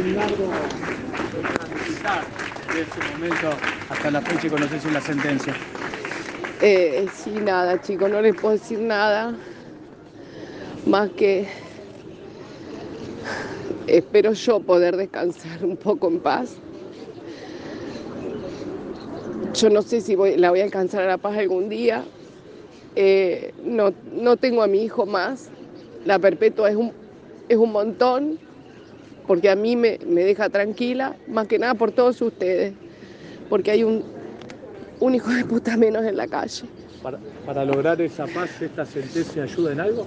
un largo de ese momento hasta la fecha y la sentencia. Sí, nada, chicos, no les puedo decir nada más que espero yo poder descansar un poco en paz. Yo no sé si voy, la voy a alcanzar a la paz algún día. Eh, no, no tengo a mi hijo más. La perpetua es un, es un montón porque a mí me, me deja tranquila, más que nada por todos ustedes, porque hay un, un hijo de puta menos en la calle. Para, para lograr esa paz, ¿esta sentencia ayuda en algo?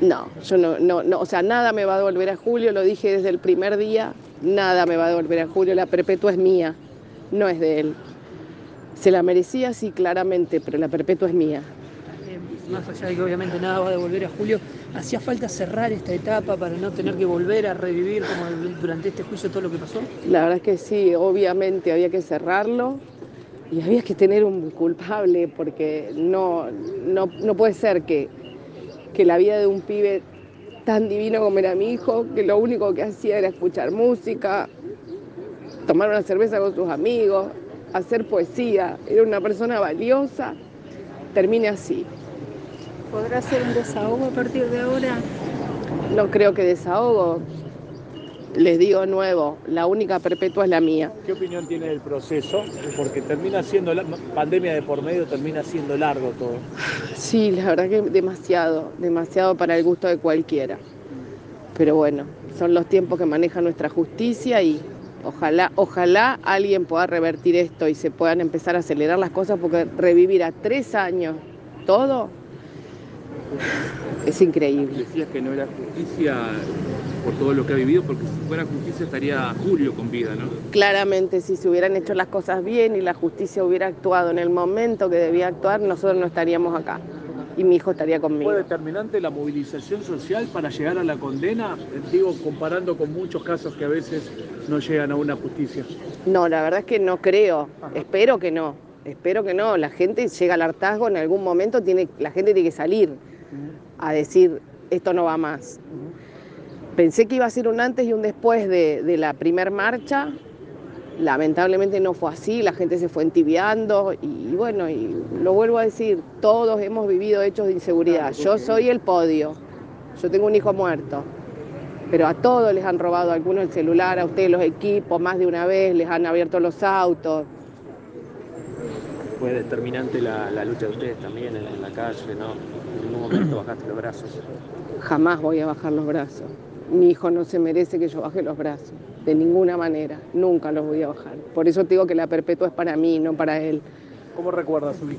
No, yo no, no, no, o sea, nada me va a devolver a Julio, lo dije desde el primer día, nada me va a devolver a Julio, la perpetua es mía, no es de él. Se la merecía, sí, claramente, pero la perpetua es mía. Más allá de que obviamente nada va a devolver a Julio, ¿hacía falta cerrar esta etapa para no tener que volver a revivir como durante este juicio todo lo que pasó? La verdad es que sí, obviamente había que cerrarlo y había que tener un culpable porque no, no, no puede ser que, que la vida de un pibe tan divino como era mi hijo, que lo único que hacía era escuchar música, tomar una cerveza con sus amigos, hacer poesía, era una persona valiosa, termine así. ¿Podrá ser un desahogo a partir de ahora? No creo que desahogo. Les digo de nuevo, la única perpetua es la mía. ¿Qué opinión tiene del proceso? Porque termina siendo, la pandemia de por medio, termina siendo largo todo. Sí, la verdad que demasiado, demasiado para el gusto de cualquiera. Pero bueno, son los tiempos que maneja nuestra justicia y ojalá, ojalá alguien pueda revertir esto y se puedan empezar a acelerar las cosas porque revivir a tres años todo es increíble. Decías que no era justicia por todo lo que ha vivido, porque si fuera justicia estaría Julio con vida, ¿no? Claramente, si se hubieran hecho las cosas bien y la justicia hubiera actuado en el momento que debía actuar, nosotros no estaríamos acá y mi hijo estaría conmigo. ¿Fue determinante la movilización social para llegar a la condena? Digo, comparando con muchos casos que a veces no llegan a una justicia. No, la verdad es que no creo. Espero que no. Espero que no. La gente llega al hartazgo en algún momento, tiene, la gente tiene que salir a decir esto no va más. Pensé que iba a ser un antes y un después de, de la primer marcha. Lamentablemente no fue así, la gente se fue entibiando y, bueno, y lo vuelvo a decir, todos hemos vivido hechos de inseguridad. Yo soy el podio, yo tengo un hijo muerto, pero a todos les han robado algunos el celular, a ustedes los equipos, más de una vez les han abierto los autos. Fue determinante la, la lucha de ustedes también en, en la calle, ¿no? En ningún momento bajaste los brazos. Jamás voy a bajar los brazos. Mi hijo no se merece que yo baje los brazos, de ninguna manera, nunca los voy a bajar. Por eso te digo que la perpetua es para mí, no para él. ¿Cómo recuerda a su hijo?